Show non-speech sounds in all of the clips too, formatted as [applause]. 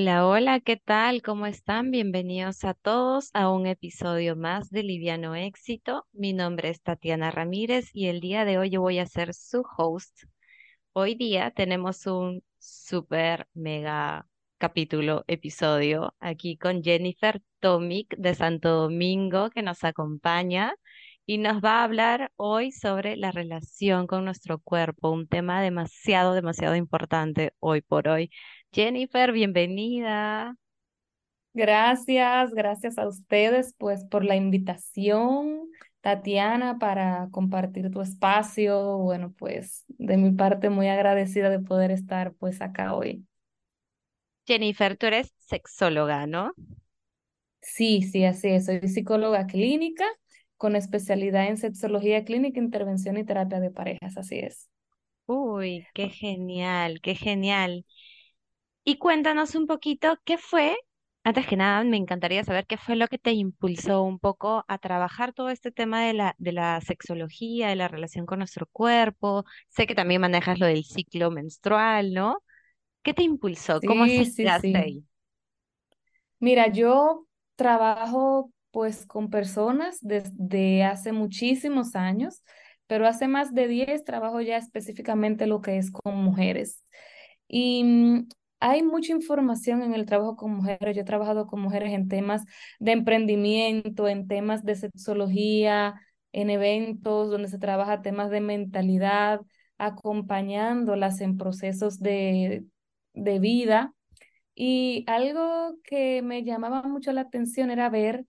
Hola, hola, ¿qué tal? ¿Cómo están? Bienvenidos a todos a un episodio más de Liviano Éxito. Mi nombre es Tatiana Ramírez y el día de hoy yo voy a ser su host. Hoy día tenemos un super mega capítulo, episodio aquí con Jennifer Tomic de Santo Domingo que nos acompaña y nos va a hablar hoy sobre la relación con nuestro cuerpo, un tema demasiado, demasiado importante hoy por hoy. Jennifer, bienvenida. Gracias, gracias a ustedes pues por la invitación, Tatiana, para compartir tu espacio. Bueno, pues de mi parte muy agradecida de poder estar pues acá hoy. Jennifer, tú eres sexóloga, ¿no? Sí, sí, así es. Soy psicóloga clínica con especialidad en sexología clínica, intervención y terapia de parejas, así es. Uy, qué genial, qué genial. Y cuéntanos un poquito qué fue, antes que nada, me encantaría saber qué fue lo que te impulsó un poco a trabajar todo este tema de la, de la sexología, de la relación con nuestro cuerpo. Sé que también manejas lo del ciclo menstrual, ¿no? ¿Qué te impulsó? ¿Cómo Sí, así sí, llegaste sí. ahí? Mira, yo trabajo pues con personas desde hace muchísimos años, pero hace más de 10 trabajo ya específicamente lo que es con mujeres. Y mm, hay mucha información en el trabajo con mujeres. Yo he trabajado con mujeres en temas de emprendimiento, en temas de sexología, en eventos donde se trabaja temas de mentalidad, acompañándolas en procesos de, de vida y algo que me llamaba mucho la atención era ver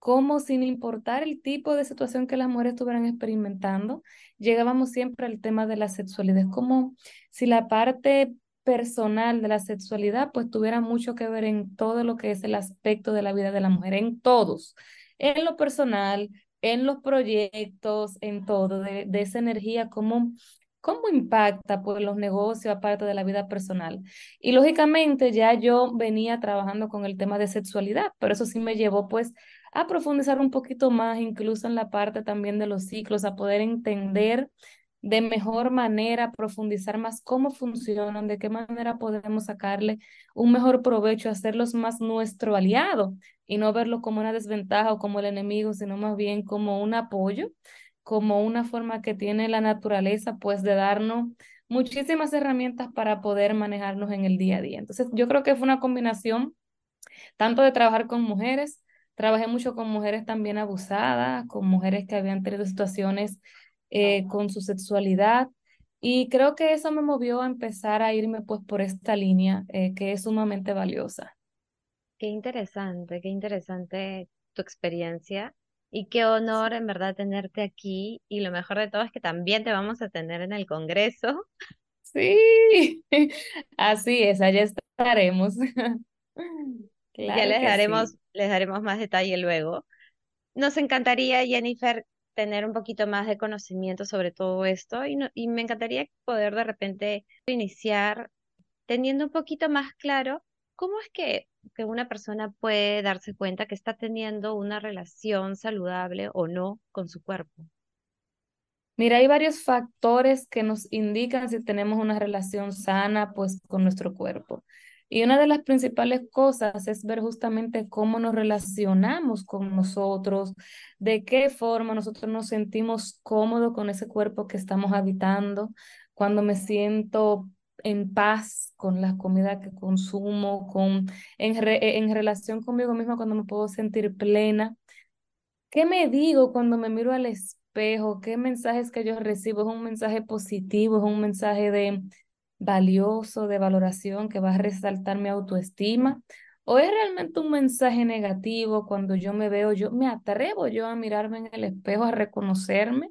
cómo, sin importar el tipo de situación que las mujeres estuvieran experimentando, llegábamos siempre al tema de la sexualidad. Es como si la parte personal de la sexualidad pues tuviera mucho que ver en todo lo que es el aspecto de la vida de la mujer, en todos, en lo personal, en los proyectos, en todo, de, esa energía, cómo, cómo impacta pues los negocios aparte de la vida personal. Y lógicamente ya yo venía trabajando con el tema de sexualidad, pero eso sí me llevó pues a profundizar un poquito más, incluso en la parte también de los ciclos, a poder entender de mejor manera, profundizar más cómo funcionan, de qué manera podemos sacarle un mejor provecho, hacerlos más nuestro aliado y no verlo como una desventaja o como el enemigo, sino más bien como un apoyo, como una forma que tiene la naturaleza pues de darnos muchísimas herramientas para poder manejarnos en el día a día. Entonces, yo creo que fue una combinación tanto de trabajar con mujeres, trabajé mucho con mujeres también abusadas, con mujeres que habían tenido situaciones eh, con su sexualidad. Y creo que eso me movió a empezar a irme pues por esta línea eh, que es sumamente valiosa. Qué interesante, qué interesante tu experiencia y qué honor en verdad tenerte aquí y lo mejor de todo es que también te vamos a tener en el Congreso. Sí, [laughs] así es, allá estaremos. [laughs] Ya les sí. daremos, les daremos más detalle luego. Nos encantaría, Jennifer, tener un poquito más de conocimiento sobre todo esto y, no- y me encantaría poder de repente iniciar teniendo un poquito más claro cómo es que, que una persona puede darse cuenta que está teniendo una relación saludable o no con su cuerpo. Mira, hay varios factores que nos indican si tenemos una relación sana pues con nuestro cuerpo. Y una de las principales cosas es ver justamente cómo nos relacionamos con nosotros, de qué forma nosotros nos sentimos cómodos con ese cuerpo que estamos habitando, cuando me siento en paz con la comida que consumo, con, en, re- en relación conmigo misma, cuando me puedo sentir plena. ¿Qué me digo cuando me miro al espejo? ¿Qué mensajes que yo recibo? ¿Es un mensaje positivo? ¿Es un mensaje de valioso, de valoración que va a resaltar mi autoestima? ¿O es realmente un mensaje negativo cuando yo me veo, yo me atrevo yo a mirarme en el espejo, a reconocerme?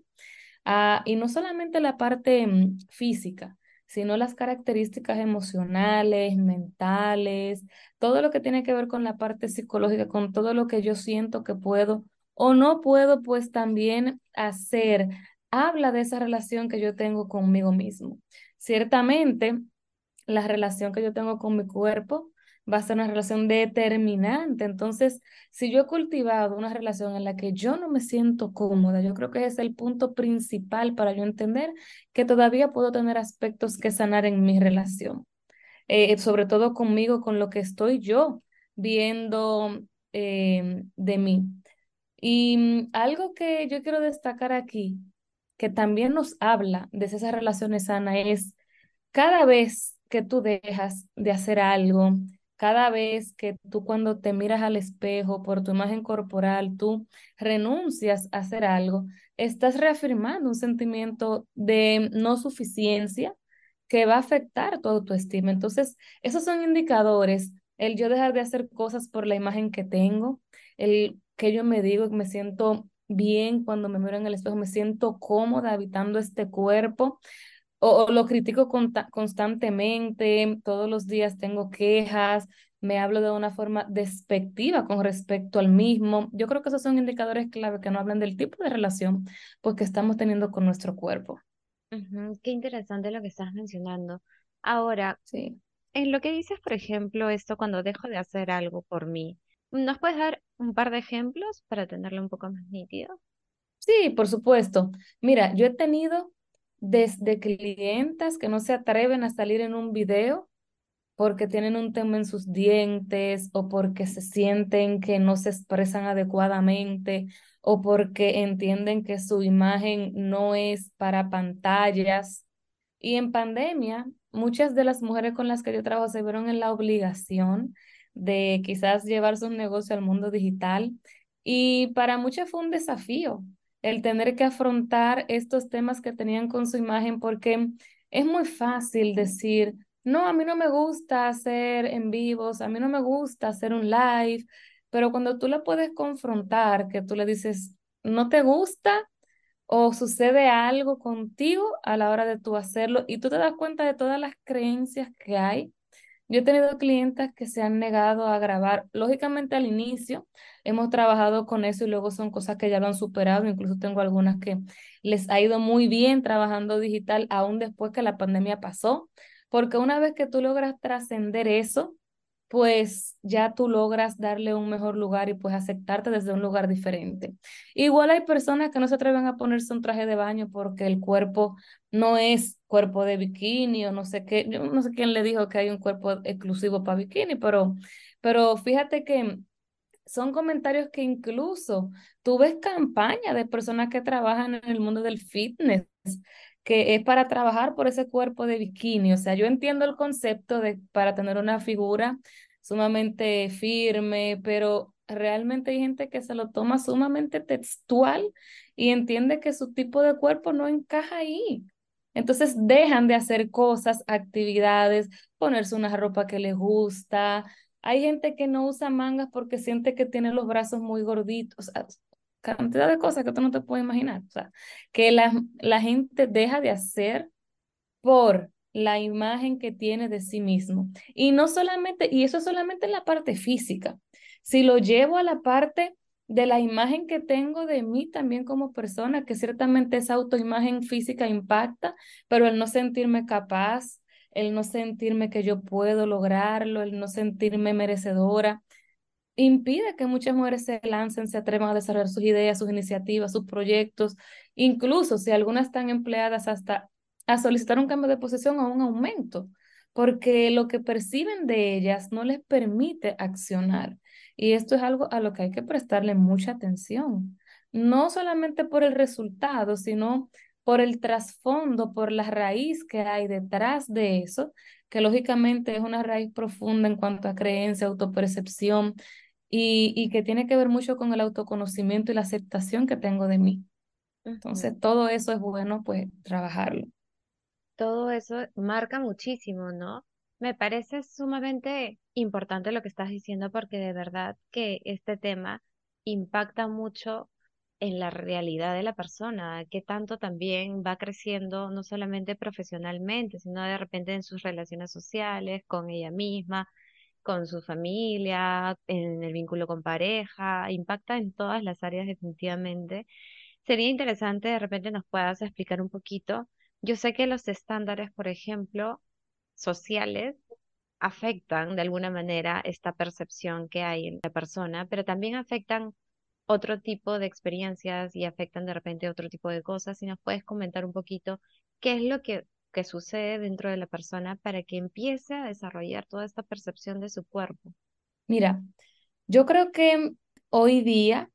Y no solamente la parte mm, física, sino las características emocionales, mentales, todo lo que tiene que ver con la parte psicológica, con todo lo que yo siento que puedo o no puedo, pues también hacer, habla de esa relación que yo tengo conmigo mismo. Ciertamente, la relación que yo tengo con mi cuerpo va a ser una relación determinante. Entonces, si yo he cultivado una relación en la que yo no me siento cómoda, yo creo que ese es el punto principal para yo entender que todavía puedo tener aspectos que sanar en mi relación. eh, sobre todo conmigo, con lo que estoy yo viendo eh, de mí. Y mm, algo que yo quiero destacar aquí, que también nos habla de esas relaciones sanas, es cada vez que tú dejas de hacer algo, cada vez que tú cuando te miras al espejo por tu imagen corporal, tú renuncias a hacer algo, estás reafirmando un sentimiento de no suficiencia que va a afectar tu autoestima. Entonces, esos son indicadores, el yo dejar de hacer cosas por la imagen que tengo, el que yo me digo que me siento bien cuando me miro en el espejo, me siento cómoda habitando este cuerpo, o, lo critico constantemente, todos los días tengo quejas, me hablo de una forma despectiva con respecto al mismo. Yo creo que esos son indicadores clave que no hablan del tipo de relación porque estamos teniendo con nuestro cuerpo. Qué interesante lo que estás mencionando. Ahora, Sí. en lo que dices, por ejemplo, esto cuando dejo de hacer algo por mí, ¿nos puedes dar un par de ejemplos para tenerlo un poco más nítido? Sí, por supuesto. Mira, yo he tenido desde clientas que no se atreven a salir en un video porque tienen un tema en sus dientes o porque se sienten que no se expresan adecuadamente o porque entienden que su imagen no es para pantallas. Y en pandemia, muchas de las mujeres con las que yo trabajo se vieron en la obligación de quizás llevar sus negocios al mundo digital y para muchas fue un desafío el tener que afrontar estos temas que tenían con su imagen porque es muy fácil decir, no, a mí no me gusta hacer en vivos, a mí no me gusta hacer un live, pero cuando tú la puedes confrontar, que tú le dices, no te gusta o sucede algo contigo a la hora de tú hacerlo y tú te das cuenta de todas las creencias que hay. Yo he tenido clientes que se han negado a grabar. Lógicamente al inicio hemos trabajado con eso y luego son cosas que ya lo han superado. Incluso tengo algunas que les ha ido muy bien trabajando digital aún después que la pandemia pasó, porque una vez que tú logras trascender eso, pues ya tú logras darle un mejor lugar y pues aceptarte desde un lugar diferente. Igual hay personas que no se atreven a ponerse un traje de baño porque el cuerpo no es cuerpo de bikini o no sé qué, no sé quién le dijo que hay un cuerpo exclusivo para bikini, pero, pero fíjate que son comentarios que incluso tú ves campaña de personas que trabajan en el mundo del fitness que es para trabajar por ese cuerpo de bikini. O sea, yo entiendo el concepto de para tener una figura sumamente firme, pero realmente hay gente que se lo toma sumamente textual y entiende que su tipo de cuerpo no encaja ahí. Entonces dejan de hacer cosas, actividades, ponerse una ropa que les gusta. Hay gente que no usa mangas porque siente que tiene los brazos muy gorditos cantidad de cosas que tú no te puedes imaginar. O sea, que la, la gente deja de hacer por la imagen que tiene de sí mismo. Y no solamente, y eso solamente en la parte física. Si lo llevo a la parte de la imagen que tengo de mí también como persona, que ciertamente esa autoimagen física impacta, pero el no sentirme capaz, el no sentirme que yo puedo lograrlo, el no sentirme merecedora, impide que muchas mujeres se lancen, se atrevan a desarrollar sus ideas, sus iniciativas, sus proyectos, incluso si algunas están empleadas hasta a solicitar un cambio de posición o un aumento, porque lo que perciben de ellas no les permite accionar. Y esto es algo a lo que hay que prestarle mucha atención, no solamente por el resultado, sino por el trasfondo, por la raíz que hay detrás de eso, que lógicamente es una raíz profunda en cuanto a creencia, autopercepción, y, y que tiene que ver mucho con el autoconocimiento y la aceptación que tengo de mí. Entonces, todo eso es bueno, pues, trabajarlo. Todo eso marca muchísimo, ¿no? Me parece sumamente importante lo que estás diciendo porque de verdad que este tema impacta mucho en la realidad de la persona, que tanto también va creciendo no solamente profesionalmente, sino de repente en sus relaciones sociales, con ella misma, con su familia, en el vínculo con pareja, impacta en todas las áreas definitivamente. Sería interesante de repente nos puedas explicar un poquito. Yo sé que los estándares, por ejemplo, sociales, afectan de alguna manera esta percepción que hay en la persona, pero también afectan otro tipo de experiencias y afectan de repente otro tipo de cosas. Si nos puedes comentar un poquito qué es lo que que sucede dentro de la persona para que empiece a desarrollar toda esta percepción de su cuerpo? Mira, yo creo que hoy día,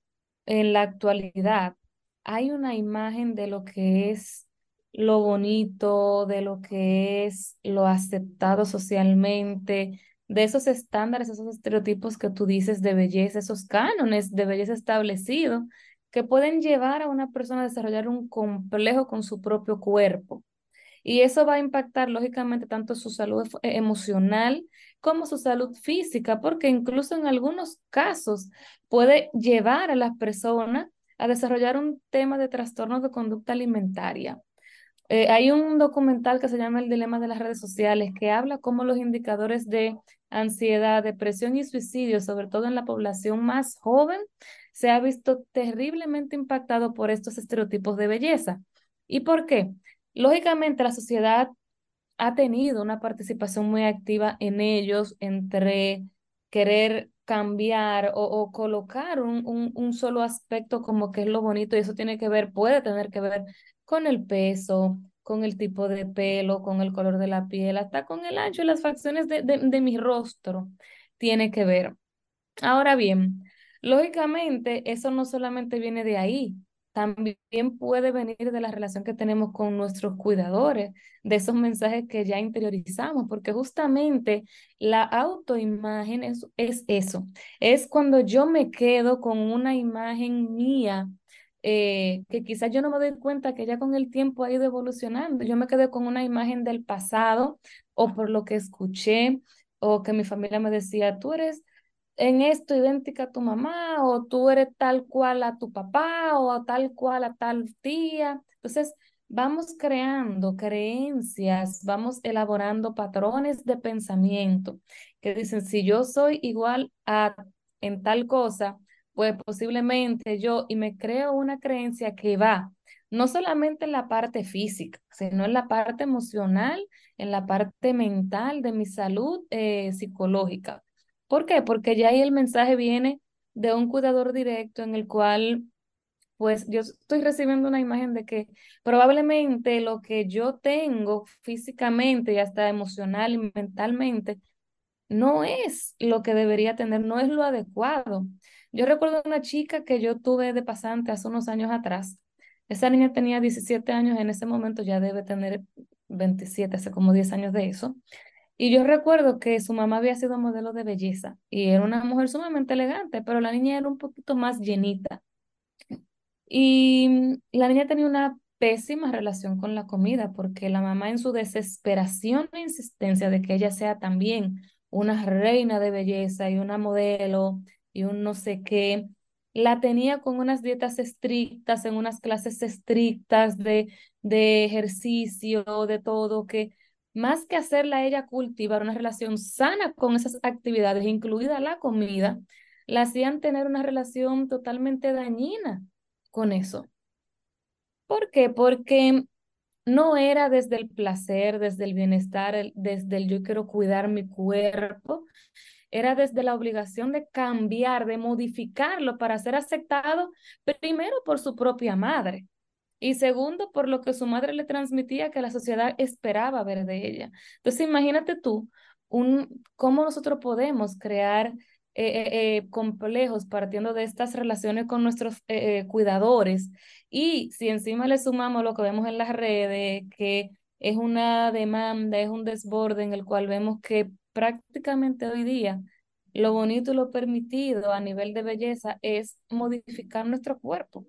en la actualidad, hay una imagen de lo que es lo bonito, de lo que es lo aceptado socialmente, de esos estándares, esos estereotipos que tú dices de belleza, esos cánones de belleza establecidos que pueden llevar a una persona a desarrollar un complejo con su propio cuerpo. Y eso va a impactar, lógicamente, tanto su salud e, emocional como su salud física, porque incluso en algunos casos puede llevar a las personas a desarrollar un tema de trastorno de conducta alimentaria. Eh, hay un documental que se llama El dilema de las redes sociales que habla cómo los indicadores de ansiedad, depresión y suicidio, sobre todo en la población más joven, se ha visto terriblemente impactado por estos estereotipos de belleza. ¿Y por qué? Lógicamente, la sociedad ha tenido una participación muy activa en ellos entre querer cambiar o, colocar un, un, solo aspecto como que es lo bonito y eso tiene que ver, puede tener que ver con el peso, con el tipo de pelo, con el color de la piel, hasta con el ancho y las facciones de, de, de mi rostro tiene que ver. Ahora bien, lógicamente eso no solamente viene de ahí, también puede venir de la relación que tenemos con nuestros cuidadores, de esos mensajes que ya interiorizamos, porque justamente la autoimagen es, es eso, es cuando yo me quedo con una imagen mía. Eh, que quizás yo no me doy cuenta que ya con el tiempo ha ido evolucionando. Yo me quedé con una imagen del pasado o por lo que escuché o que mi familia me decía, tú eres en esto idéntica a tu mamá o tú eres tal cual a tu papá o tal cual a tal tía. Entonces, vamos creando creencias, vamos elaborando patrones de pensamiento que dicen, si yo soy igual a en tal cosa, pues posiblemente yo, y me creo una creencia que va no solamente en la parte física, sino en la parte emocional, en la parte mental de mi salud eh, psicológica. ¿Por qué? Porque ya ahí el mensaje viene de un cuidador directo en el cual, pues yo estoy recibiendo una imagen de que probablemente lo que yo tengo físicamente y hasta emocional y mentalmente no es lo que debería tener, no es lo adecuado. Yo recuerdo una chica que yo tuve de pasante hace unos años atrás. Esa niña tenía 17 años, en ese momento ya debe tener 27, hace como 10 años de eso. Y yo recuerdo que su mamá había sido modelo de belleza y era una mujer sumamente elegante, pero la niña era un poquito más llenita. Y la niña tenía una pésima relación con la comida porque la mamá en su desesperación e insistencia de que ella sea también una reina de belleza y una modelo y un no sé qué, la tenía con unas dietas estrictas, en unas clases estrictas de, de ejercicio, de todo, que más que hacerla ella cultivar una relación sana con esas actividades, incluida la comida, la hacían tener una relación totalmente dañina con eso. ¿Por qué? Porque no era desde el placer, desde el bienestar, desde el yo quiero cuidar mi cuerpo, era desde la obligación de cambiar, de modificarlo para ser aceptado primero por su propia madre y segundo, por lo que su madre le transmitía que la sociedad esperaba ver de ella. Entonces, imagínate tú un, cómo nosotros podemos crear eh, eh, eh, complejos partiendo de estas relaciones con nuestros cuidadores. Y si encima le sumamos lo que vemos en las redes, que es una demanda, es un desborde en el cual vemos que prácticamente hoy día lo bonito y lo permitido a nivel de belleza es modificar nuestro cuerpo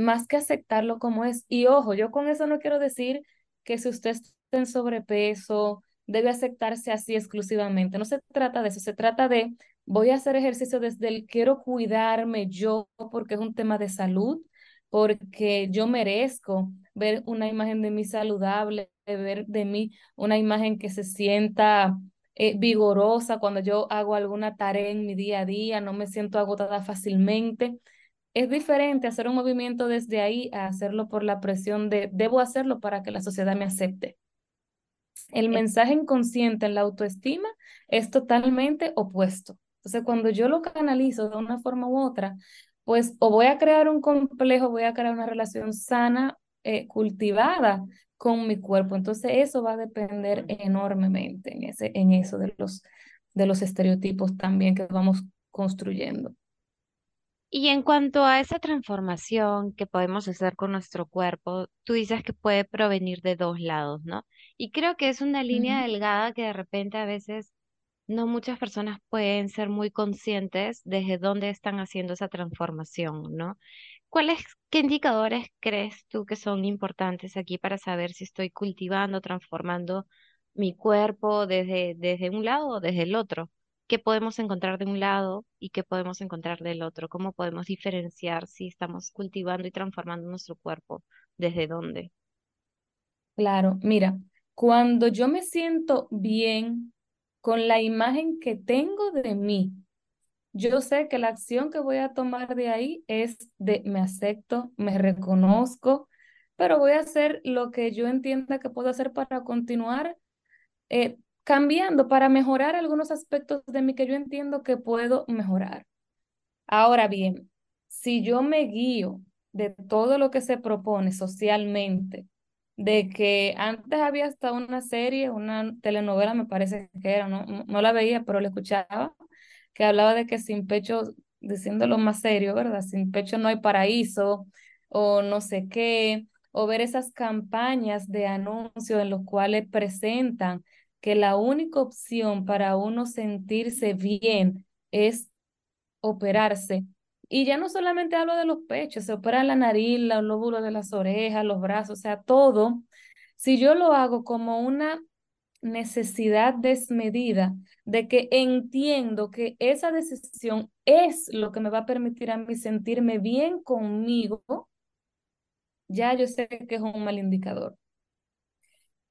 más que aceptarlo como es. Y ojo, yo con eso no quiero decir que si usted está en sobrepeso, debe aceptarse así exclusivamente. No se trata de eso, se trata de voy a hacer ejercicio desde el quiero cuidarme yo porque es un tema de salud, porque yo merezco ver una imagen de mí saludable, ver de mí una imagen que se sienta eh, vigorosa cuando yo hago alguna tarea en mi día a día, no me siento agotada fácilmente. Es diferente hacer un movimiento desde ahí a hacerlo por la presión de debo hacerlo para que la sociedad me acepte. El mensaje inconsciente en la autoestima es totalmente opuesto. Entonces, cuando yo lo canalizo de una forma u otra, pues o voy a crear un complejo, voy a crear una relación sana eh, cultivada con mi cuerpo. Entonces eso va a depender enormemente en, ese, en eso de los, de los estereotipos también que vamos construyendo. Y en cuanto a esa transformación que podemos hacer con nuestro cuerpo, tú dices que puede provenir de dos lados, ¿no? Y creo que es una línea delgada que de repente a veces no muchas personas pueden ser muy conscientes desde dónde están haciendo esa transformación, ¿no? ¿Cuáles, qué indicadores crees tú que son importantes aquí para saber si estoy cultivando, transformando mi cuerpo desde, desde un lado o desde el otro? ¿Qué podemos encontrar de un lado y qué podemos encontrar del otro? ¿Cómo podemos diferenciar si estamos cultivando y transformando nuestro cuerpo? ¿Desde dónde? Claro, mira, cuando yo me siento bien con la imagen que tengo de mí, yo sé que la acción que voy a tomar de ahí es de me acepto, me reconozco, pero voy a hacer lo que yo entienda que puedo hacer para continuar eh, cambiando, para mejorar algunos aspectos de mí que yo entiendo que puedo mejorar. Ahora bien, si yo me guío de todo lo que se propone socialmente, de que antes había hasta una serie, una telenovela, me parece que era, no, no la veía, pero la escuchaba, que hablaba de que sin pecho, diciéndolo más serio, ¿verdad? Sin pecho no hay paraíso, o no sé qué, o ver esas campañas de anuncios en los cuales presentan que la única opción para uno sentirse bien es operarse. Y ya no solamente hablo de los pechos, se opera la nariz, los lóbulos de las orejas, los brazos, o sea, todo. Si yo lo hago como una necesidad desmedida de que entiendo que esa decisión es lo que me va a permitir a mí sentirme bien conmigo, ya yo sé que es un mal indicador.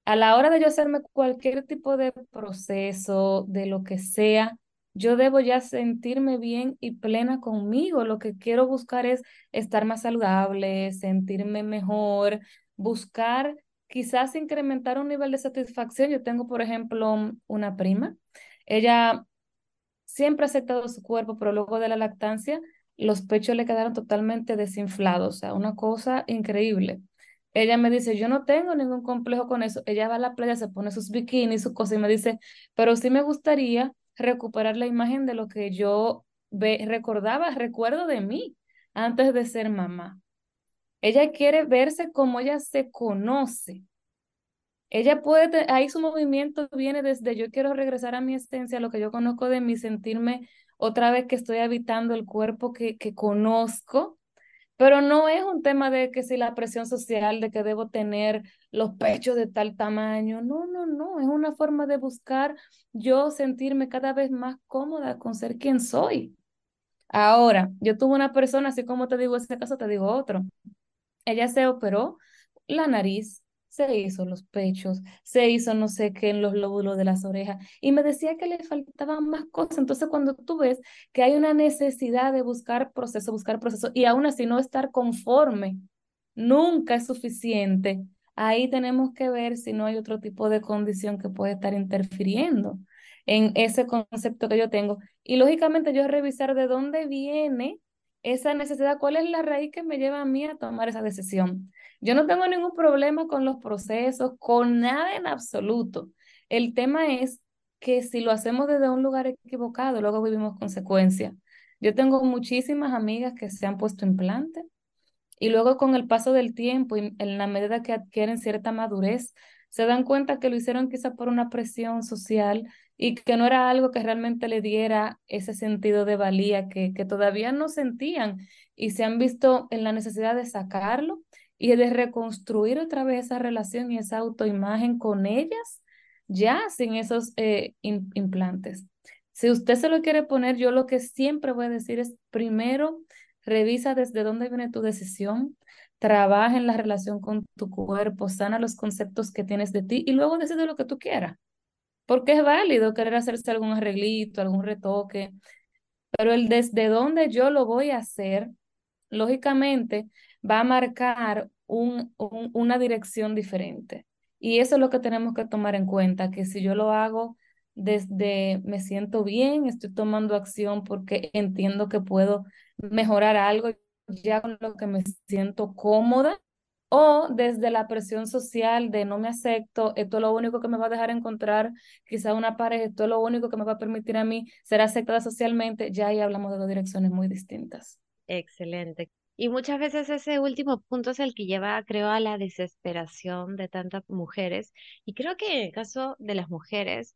A la hora de yo hacerme cualquier tipo de proceso, de lo que sea, yo debo ya sentirme bien y plena conmigo. Lo que quiero buscar es estar más saludable, sentirme mejor, buscar quizás incrementar un nivel de satisfacción. Yo tengo, por ejemplo, una prima. Ella siempre ha aceptado su cuerpo, pero luego de la lactancia, los pechos le quedaron totalmente desinflados, o sea, una cosa increíble. Ella me dice, yo no tengo ningún complejo con eso. Ella va a la playa, se pone sus bikinis, sus cosas y me dice, pero sí me gustaría recuperar la imagen de lo que yo ve recordaba, recuerdo de mí antes de ser mamá. Ella quiere verse como ella se conoce. Ella puede, ahí su movimiento viene desde yo quiero regresar a mi esencia, lo que yo conozco de mí, sentirme otra vez que estoy habitando el cuerpo que, que conozco, pero no es un tema de que si la presión social, de que debo tener los pechos de tal tamaño, no, no, no, es una forma de buscar yo sentirme cada vez más cómoda con ser quien soy. Ahora, yo tuve una persona, así como te digo ese caso, te digo otro. Ella se operó la nariz, se hizo los pechos, se hizo no sé qué en los lóbulos de las orejas y me decía que le faltaban más cosas. Entonces, cuando tú ves que hay una necesidad de buscar proceso, buscar proceso y aún así no estar conforme, nunca es suficiente. Ahí tenemos que ver si no hay otro tipo de condición que puede estar interfiriendo en ese concepto que yo tengo. Y lógicamente yo revisar de dónde viene esa necesidad, cuál es la raíz que me lleva a mí a tomar esa decisión. Yo no tengo ningún problema con los procesos, con nada en absoluto. El tema es que si lo hacemos desde un lugar equivocado, luego vivimos consecuencias. Yo tengo muchísimas amigas que se han puesto implantes y luego con el paso del tiempo y en la medida que adquieren cierta madurez, se dan cuenta que lo hicieron quizá por una presión social y que no era algo que realmente le diera ese sentido de valía que, que todavía no sentían y se han visto en la necesidad de sacarlo y de reconstruir otra vez esa relación y esa autoimagen con ellas, ya sin esos eh, im- implantes. Si usted se lo quiere poner, yo lo que siempre voy a decir es, primero, revisa desde dónde viene tu decisión, trabaja en la relación con tu cuerpo, sana los conceptos que tienes de ti y luego decide lo que tú quieras. Porque es válido querer hacerse algún arreglito, algún retoque, pero el desde dónde yo lo voy a hacer, lógicamente, va a marcar un, un- una dirección diferente. Y eso es lo que tenemos que tomar en cuenta, que si yo lo hago desde me siento bien, estoy tomando acción porque entiendo que puedo mejorar algo ya con lo que me siento cómoda, o desde la presión social de no me acepto, esto es lo único que me va a dejar encontrar quizá una pareja, esto es lo único que me va a permitir a mí ser aceptada socialmente, ya ahí hablamos de dos direcciones muy distintas. Excelente. Y muchas veces ese último punto es el que lleva, creo, a la desesperación de tantas mujeres. Y creo que en el caso de las mujeres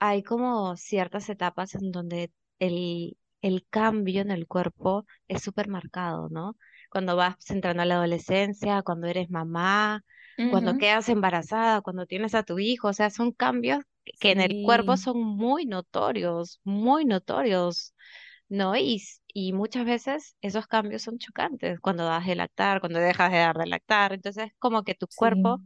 hay como ciertas etapas en donde el, el cambio en el cuerpo es súper marcado, ¿no? Cuando vas entrando a la adolescencia, cuando eres mamá, cuando quedas embarazada, cuando tienes a tu hijo, o sea, son cambios que en el cuerpo son muy notorios, muy notorios. ¿no? Y, muchas veces esos cambios son chocantes cuando das de lactar, cuando dejas de dar de lactar. Entonces, como que tu cuerpo.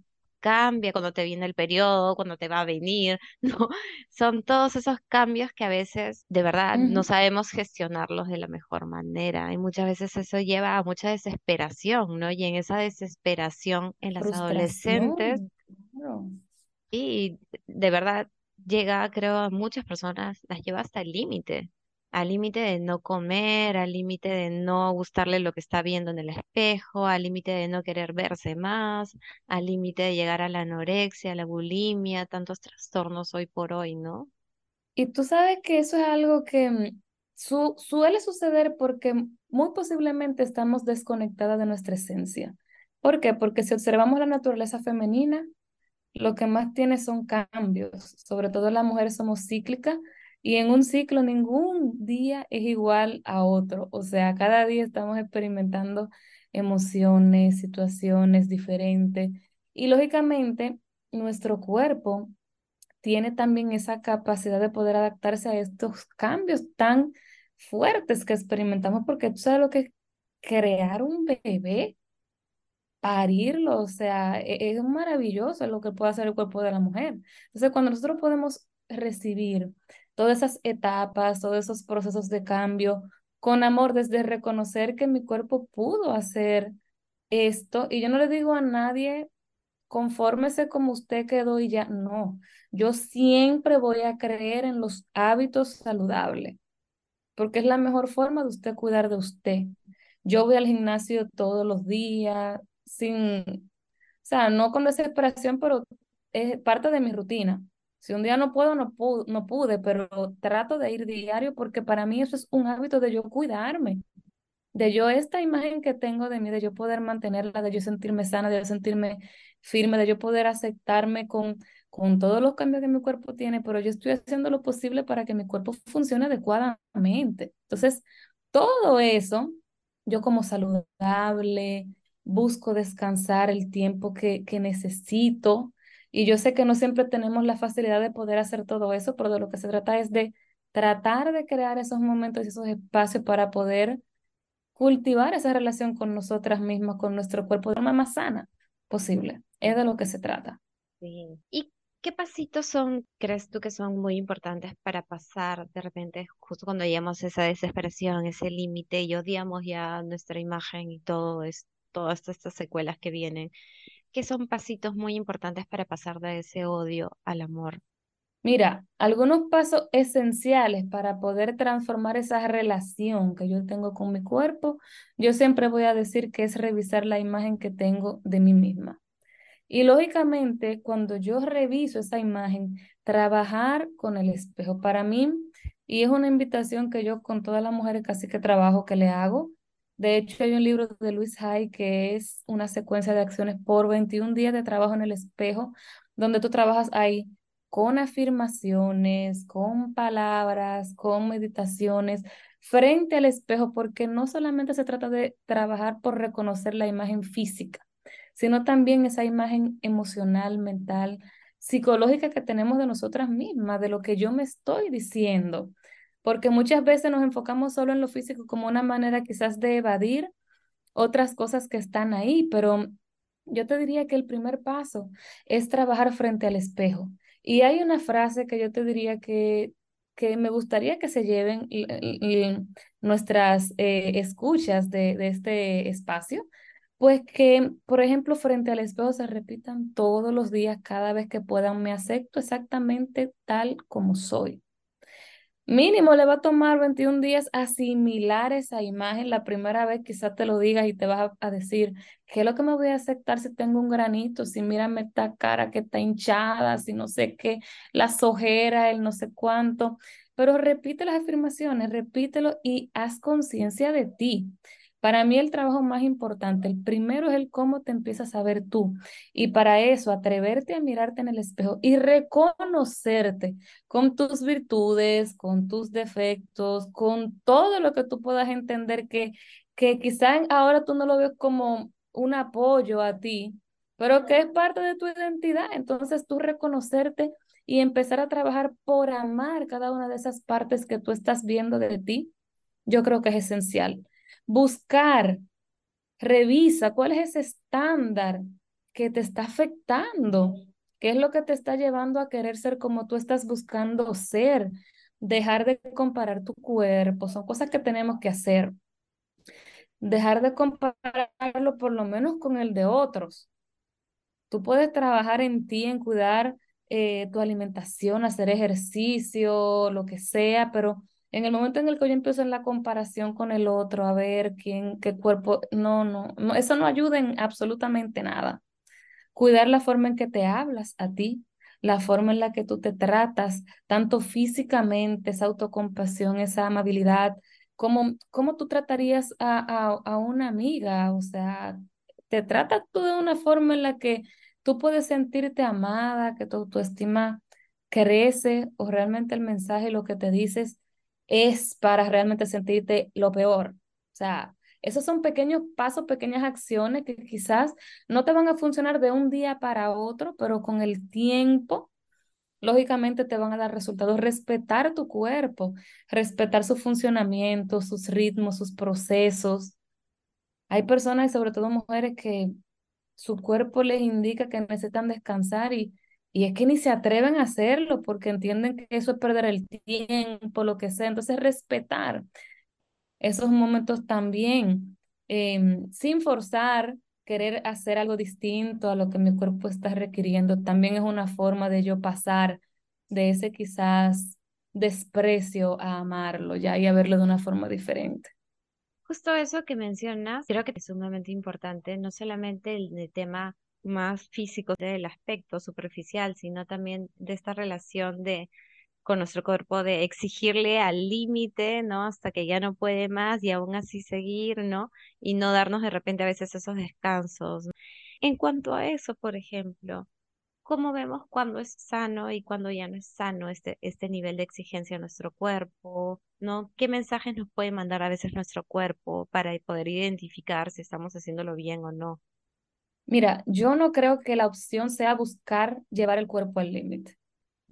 Cambia cuando te viene el periodo, cuando te va a venir, [laughs] ¿no? Son todos esos cambios que a veces de verdad no sabemos gestionarlos de la mejor manera. Y muchas veces eso lleva a mucha desesperación, ¿no? Y en esa desesperación en las adolescentes y de verdad llega, creo, a muchas personas, las lleva hasta el límite, al límite de no comer, al límite de no gustarle lo que está viendo en el espejo, al límite de no querer verse más, al límite de llegar a la anorexia, a la bulimia, tantos trastornos hoy por hoy, ¿no? Y tú sabes que eso es algo que mm, su- suele suceder porque muy posiblemente estamos desconectadas de nuestra esencia. ¿Por qué? Porque si observamos la naturaleza femenina, lo que más tiene son cambios. Sobre todo las mujeres somos cíclicas y en un ciclo ningún día es igual a otro. O sea, cada día estamos experimentando emociones, situaciones diferentes. Y lógicamente, nuestro cuerpo tiene también esa capacidad de poder adaptarse a estos cambios tan fuertes que experimentamos, porque tú sabes lo que es crear un bebé, parirlo, o sea, e- es maravilloso lo que puede hacer el cuerpo de la mujer. Entonces, cuando nosotros podemos recibir todas esas etapas, todos esos procesos de cambio con amor, desde reconocer que mi cuerpo pudo hacer esto, y yo no le digo a nadie confórmese como usted quedó y ya no. Yo siempre voy a creer en los hábitos saludables, porque es la mejor forma de usted cuidar de usted. Yo voy al gimnasio todos los días, sin, o sea, no con desesperación, pero es parte de mi rutina. Si un día no puedo, no pude, no pude, pero trato de ir diario porque para mí eso es un hábito de yo cuidarme de yo esta imagen que tengo de mí, de yo poder mantenerla, de yo sentirme sana, de yo sentirme firme, de yo poder aceptarme con, con todos los cambios que mi cuerpo tiene, pero yo estoy haciendo lo posible para que mi cuerpo funcione adecuadamente. Entonces, todo eso, yo como saludable, busco descansar el tiempo que, que necesito. Y yo sé que no siempre tenemos la facilidad de poder hacer todo eso, pero de lo que se trata es de tratar de crear esos momentos y esos espacios para poder cultivar esa relación con nosotras mismas, con nuestro cuerpo de forma más sana posible. Es de lo que se trata. Sí. ¿Y qué pasitos son, crees tú que son muy importantes para pasar de repente, justo cuando llegamos a esa desesperación, ese límite y odiamos ya nuestra imagen y todo es, todas estas, secuelas que vienen? ¿Qué son pasitos muy importantes para pasar de ese odio al amor? Mira, algunos pasos esenciales para poder transformar esa relación que yo tengo con mi cuerpo, yo siempre voy a decir que es revisar la imagen que tengo de mí misma. Y lógicamente, cuando yo reviso esa imagen, trabajar con el espejo para mí, y es una invitación que yo con todas las mujeres casi que trabajo que le hago. De hecho, hay un libro de Luis Hay que es una secuencia de acciones por 21 días de trabajo en el espejo, donde tú trabajas ahí con afirmaciones, con palabras, con meditaciones frente al espejo, porque no solamente se trata de trabajar por reconocer la imagen física, sino también esa imagen emocional, mental, psicológica que tenemos de nosotras mismas, de lo que yo me estoy diciendo, porque muchas veces nos enfocamos solo en lo físico como una manera quizás de evadir otras cosas que están ahí, pero yo te diría que el primer paso es trabajar frente al espejo. Y hay una frase que yo te diría que, que me gustaría que se lleven nuestras eh, escuchas de, de este espacio, pues que, por ejemplo, frente al espejo se repitan todos los días, cada vez que puedan, me acepto exactamente tal como soy. Mínimo le va a tomar 21 días asimilar esa imagen. La primera vez quizás te lo digas y te vas a, a decir, ¿qué es lo que me voy a aceptar si tengo un granito? Si mírame esta cara que está hinchada, si no sé qué, las ojeras, el no sé cuánto. Pero repite las afirmaciones, repítelo y haz conciencia de ti. Para mí el trabajo más importante, el primero es el cómo te empiezas a ver tú. Y para eso, atreverte a mirarte en el espejo y reconocerte con tus virtudes, con tus defectos, con todo lo que tú puedas entender que, que quizá ahora tú no lo ves como un apoyo a ti, pero que es parte de tu identidad. Entonces tú reconocerte y empezar a trabajar por amar cada una de esas partes que tú estás viendo de ti, yo creo que es esencial buscar, revisa cuál es ese estándar que te está afectando, qué es lo que te está llevando a querer ser como tú estás buscando ser, dejar de comparar tu cuerpo, son cosas que tenemos que hacer. Dejar de compararlo por lo menos con el de otros. Tú puedes trabajar en ti, en cuidar eh, tu alimentación, hacer ejercicio, lo que sea, pero en el momento en el que yo empiezo en la comparación con el otro, a ver quién, qué cuerpo, no, no, no, eso no ayuda en absolutamente nada. Cuidar la forma en que te hablas a ti, la forma en la que tú te tratas, tanto físicamente, esa autocompasión, esa amabilidad, como cómo tú tratarías a, a, a una amiga, o sea, te tratas tú de una forma en la que tú puedes sentirte amada, que tu autoestima crece o realmente el mensaje, lo que te dices es para realmente sentirte lo peor. O sea, esos son pequeños pasos, pequeñas acciones que quizás no te van a funcionar de un día para otro, pero con el tiempo, lógicamente te van a dar resultados. Respetar tu cuerpo, respetar su funcionamiento, sus ritmos, sus procesos. Hay personas, y sobre todo mujeres, que su cuerpo les indica que necesitan descansar y y es que ni se atreven a hacerlo porque entienden que eso es perder el tiempo, lo que sea. Entonces, respetar esos momentos también, em, sin forzar, querer hacer algo distinto a lo que mi cuerpo está requiriendo, también es una forma de yo pasar de ese quizás desprecio a amarlo ya y a verlo de una forma diferente. Justo eso que mencionas, creo que es sumamente importante, no solamente el, el tema más físico del aspecto superficial, sino también de esta relación de con nuestro cuerpo de exigirle al límite, ¿no? Hasta que ya no puede más y aún así seguir, ¿no? Y no darnos de repente a veces esos descansos. En cuanto a eso, por ejemplo, ¿cómo vemos cuándo es sano y cuándo ya no es sano este, este nivel de exigencia a nuestro cuerpo, ¿no? ¿Qué mensajes nos puede mandar a veces nuestro cuerpo para poder identificar si estamos haciéndolo bien o no? Mira, yo no creo que la opción sea buscar llevar el cuerpo al límite.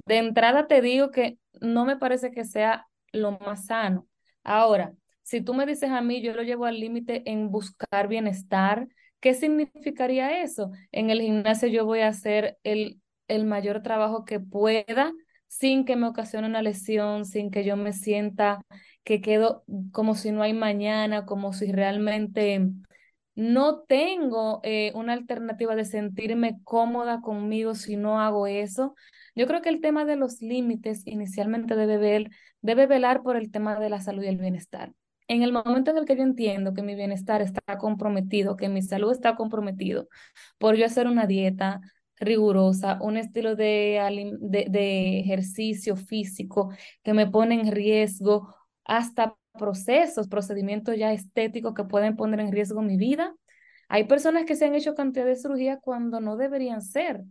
De entrada te digo que no me parece que sea lo más sano. Ahora, si tú me dices a mí, yo lo llevo al límite en buscar bienestar, ¿qué significaría eso? En el gimnasio yo voy a hacer el, el mayor trabajo que pueda sin que me ocasione una lesión, sin que yo me sienta que quedo como si no hay mañana, como si realmente no tengo eh, una alternativa de sentirme cómoda conmigo si no hago eso. Yo creo que el tema de los límites inicialmente debe, debe velar por el tema de la salud y el bienestar. En el momento en el que yo entiendo que mi bienestar está comprometido, que mi salud está comprometido, por yo hacer una dieta rigurosa, un estilo de, de ejercicio físico que me pone en riesgo hasta procesos, procedimientos ya estéticos que pueden poner en riesgo mi vida. Hay personas que se han hecho cantidad de cirugía cuando no deberían ser.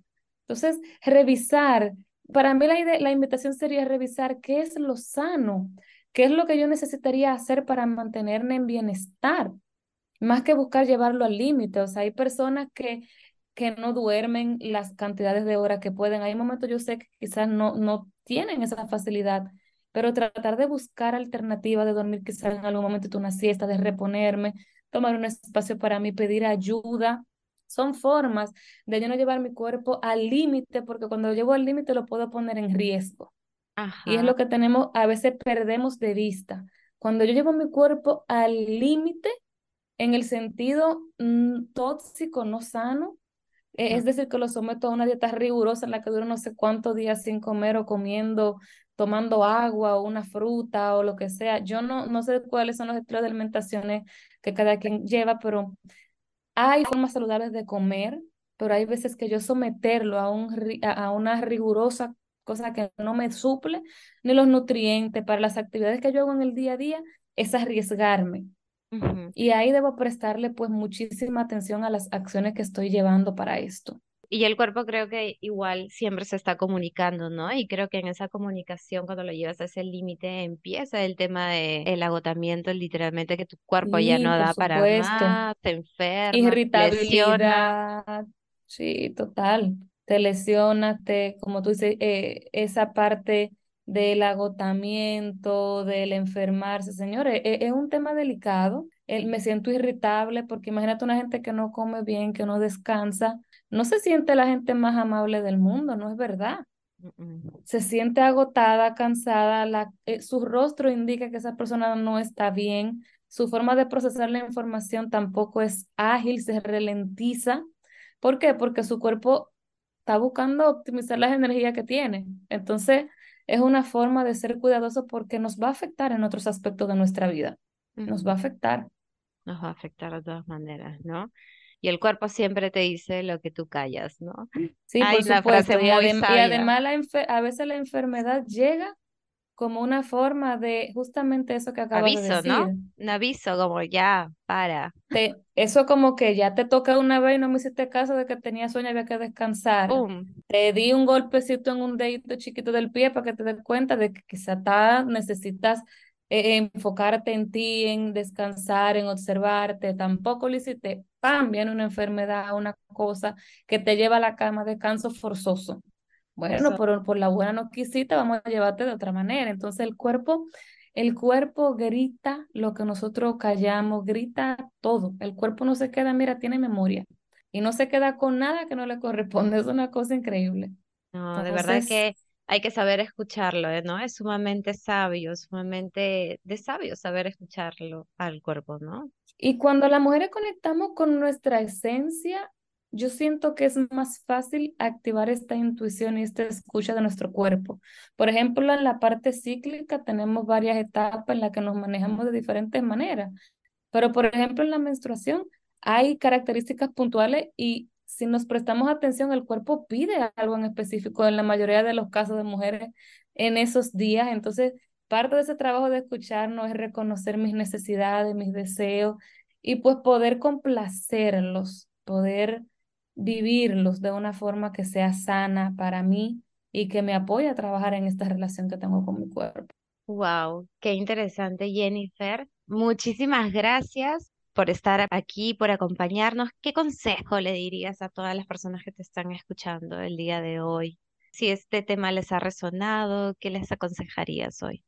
Entonces, revisar, para mí la, la invitación sería revisar qué es lo sano, qué es lo que yo necesitaría hacer para mantenerme en bienestar, más que buscar llevarlo al límite. O sea, hay personas que, que no duermen las cantidades de horas que pueden. Hay momentos yo sé que quizás no, no tienen esa facilidad pero tratar de buscar alternativas de dormir quizás en algún momento una siesta, de reponerme, tomar un espacio para mí, pedir ayuda. Son formas de yo no llevar mi cuerpo al límite, porque cuando lo llevo al límite lo puedo poner en riesgo. Y es lo que tenemos, a veces perdemos de vista. Cuando yo llevo mi cuerpo al límite, en el sentido mm, tóxico, no sano, e, es decir, que lo someto a una dieta rigurosa en la que duro no sé cuántos días sin comer o comiendo tomando agua o una fruta o lo que sea. Yo no, no sé cuáles son los estilos de alimentaciones que cada quien lleva, pero hay formas saludables de comer, pero hay veces que yo someterlo a, un, a una rigurosa cosa que no me suple ni los nutrientes para las actividades que yo hago en el día a día, es arriesgarme. Y ahí debo prestarle pues muchísima atención a las acciones que estoy llevando para esto. Y el cuerpo creo que igual siempre se está comunicando, ¿no? Y creo que en esa comunicación, cuando lo llevas a ese límite, empieza el tema del el agotamiento, literalmente que tu cuerpo ya no da para más, te enferma, Irritabilidad. Sí, total. Te lesionas, te, como tú dices, eh, esa parte del agotamiento, del enfermarse. Señores, e, es, un tema delicado. me siento irritable porque imagínate una gente que no come bien, que no descansa, no se siente la gente más amable del mundo, no es verdad. Se siente agotada, cansada, la, eh, su rostro indica que esa persona no está bien, su forma de procesar la información tampoco es ágil, se ralentiza. ¿Por qué? Porque su cuerpo está buscando optimizar las energías que tiene. Entonces, es una forma de ser cuidadoso porque nos va a afectar en otros aspectos de nuestra vida. Nos va a afectar. Nos va a afectar de todas maneras, ¿no? Y el cuerpo siempre te dice lo que tú callas, ¿no? Sí, por supuesto. y, además a veces la enfermedad llega como una forma de justamente eso que acabas de decir. ¿no? Un aviso, como ya, para. Te, eso como que ya te toca una vez y no me hiciste caso de que tenía sueño y había que descansar. Te di un golpecito en un dedito chiquito del pie para que te des cuenta de que quizá necesitas enfocarte en ti, en descansar, en observarte. Tampoco lo hiciste. ¡Pam! Viene una enfermedad, una cosa que te lleva a la cama, descanso forzoso. Bueno, por, por la buena no quisiste, vamos a llevarte de otra manera. Entonces el cuerpo, el cuerpo grita lo que nosotros callamos, grita todo. El cuerpo no se queda, mira, tiene memoria y no se queda con nada que no le corresponde. [laughs] Es una cosa increíble. No, de verdad que hay que saber escucharlo, ¿eh? ¿no? Es sumamente sabio, sumamente de sabio saber escucharlo al cuerpo, ¿no? Y cuando las mujeres conectamos con nuestra esencia, yo siento que es más fácil activar esta intuición y esta escucha de nuestro cuerpo. Por ejemplo, en la parte cíclica tenemos varias etapas en las que nos manejamos de diferentes maneras. Pero, por ejemplo, en la menstruación hay características puntuales y si nos prestamos atención, el cuerpo pide algo en específico en la mayoría de los casos de mujeres en esos días. Entonces, parte de ese trabajo de escucharnos es reconocer mis necesidades, mis deseos y pues poder complacerlos, poder vivirlos de una forma que sea sana para mí y que me apoye a trabajar en esta relación que tengo con mi cuerpo. Wow, qué interesante, Jennifer. Muchísimas gracias por estar aquí, por acompañarnos. ¿Qué consejo le dirías a todas las personas que te están escuchando el día de hoy? Si este tema les ha resonado, ¿qué les aconsejarías hoy?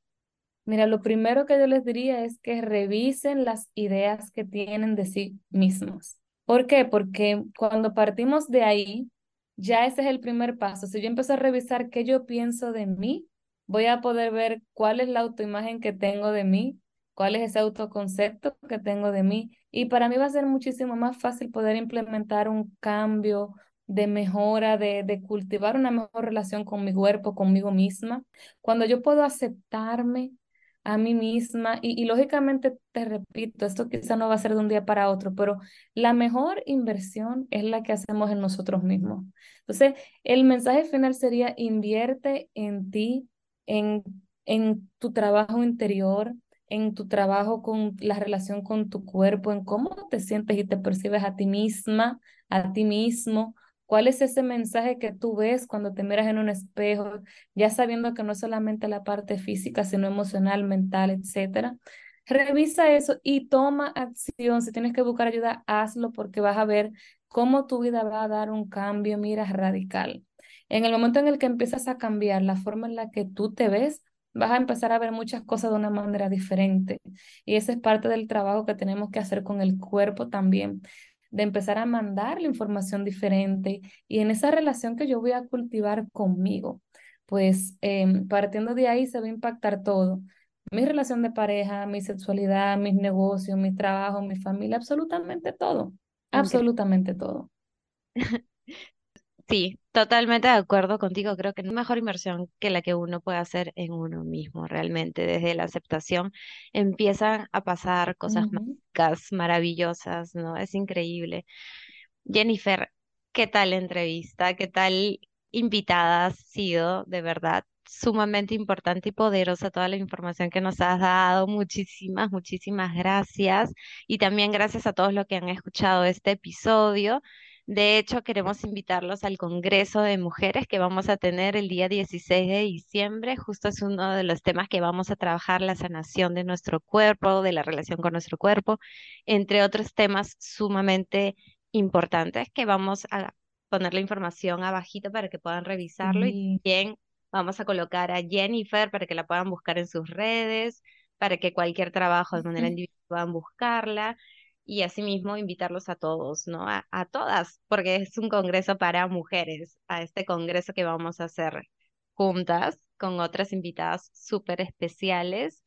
Mira, lo primero que yo les diría es que revisen las ideas que tienen de sí mismos. ¿Por qué? Porque cuando partimos de ahí, ya ese es el primer paso. Si yo empiezo a revisar qué yo pienso de mí, voy a poder ver cuál es la autoimagen que tengo de mí, cuál es ese autoconcepto que tengo de mí. Y para mí va a ser muchísimo más fácil poder implementar un cambio de mejora, de, de cultivar una mejor relación con mi cuerpo, conmigo misma. Cuando yo puedo aceptarme, a mí misma y, lógicamente te repito, esto quizá no va a ser de un día para otro, pero la mejor inversión es la que hacemos en nosotros mismos. Entonces, el mensaje final sería invierte en ti, en, en tu trabajo interior, en tu trabajo con la relación con tu cuerpo, en cómo te sientes y te percibes a ti misma, a ti mismo, ¿Cuál es ese mensaje que tú ves cuando te miras en un espejo, ya sabiendo que no es solamente la parte física, sino emocional, mental, etcétera? Revisa eso y toma acción. Si tienes que buscar ayuda, hazlo porque vas a ver cómo tu vida va a dar un cambio, mira, radical. En el momento en el que empiezas a cambiar la forma en la que tú te ves, vas a empezar a ver muchas cosas de una manera diferente. Y ese es parte del trabajo que tenemos que hacer con el cuerpo también de empezar a mandar la información diferente y en esa relación que yo voy a cultivar conmigo, pues em, partiendo de ahí se va a impactar todo. Mi relación de pareja, mi sexualidad, mis negocios, mi trabajo, mi familia, absolutamente todo, absolutamente todo. [laughs] Sí, totalmente de acuerdo contigo. Creo que no hay mejor inversión que la que uno puede hacer en uno mismo, realmente. Desde la aceptación empiezan a pasar cosas Ujú. mágicas, maravillosas, ¿no? Es increíble. Jennifer, ¿qué tal entrevista? ¿Qué tal invitada has sido? De verdad, sumamente importante y poderosa toda la información que nos has dado. Muchísimas, muchísimas gracias. Y también gracias a todos los que han escuchado este episodio. De hecho, queremos invitarlos al Congreso de Mujeres que vamos a tener el día 16 de diciembre. Justo es uno de los temas que vamos a trabajar, la sanación de nuestro cuerpo, de la relación con nuestro cuerpo, entre otros temas sumamente importantes que vamos a poner la información abajito para que puedan revisarlo. Y también vamos a colocar a Jennifer para que la puedan buscar en sus redes, para que cualquier trabajo de manera individual puedan buscarla y asimismo invitarlos a todos, ¿no? A, a todas, porque es un congreso para mujeres, a este congreso que vamos a hacer juntas con otras invitadas súper especiales.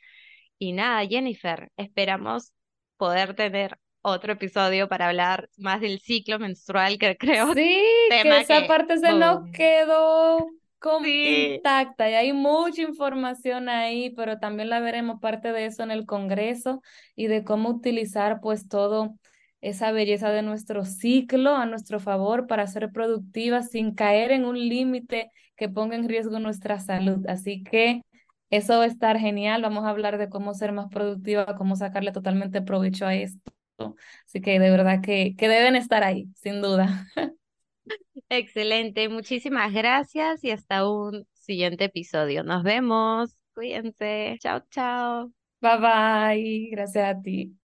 Y nada, Jennifer, esperamos poder tener otro episodio para hablar más del ciclo menstrual, que creo Sí, [laughs] que esa que, parte se nos quedó sí, intacta y hay mucha información ahí, pero también la veremos parte de eso en el Congreso y de cómo utilizar pues todo esa belleza de nuestro ciclo a nuestro favor para ser productivas sin caer en un límite que ponga en riesgo nuestra salud. Así que eso va a estar genial. Vamos a hablar de cómo ser más productiva, cómo sacarle totalmente provecho a esto. Así que de verdad que, que deben estar ahí, sin duda. [laughs] excelente. Muchísimas gracias y hasta un siguiente episodio. Nos vemos. Cuídense. Chao, chao. Bye bye. Gracias a ti.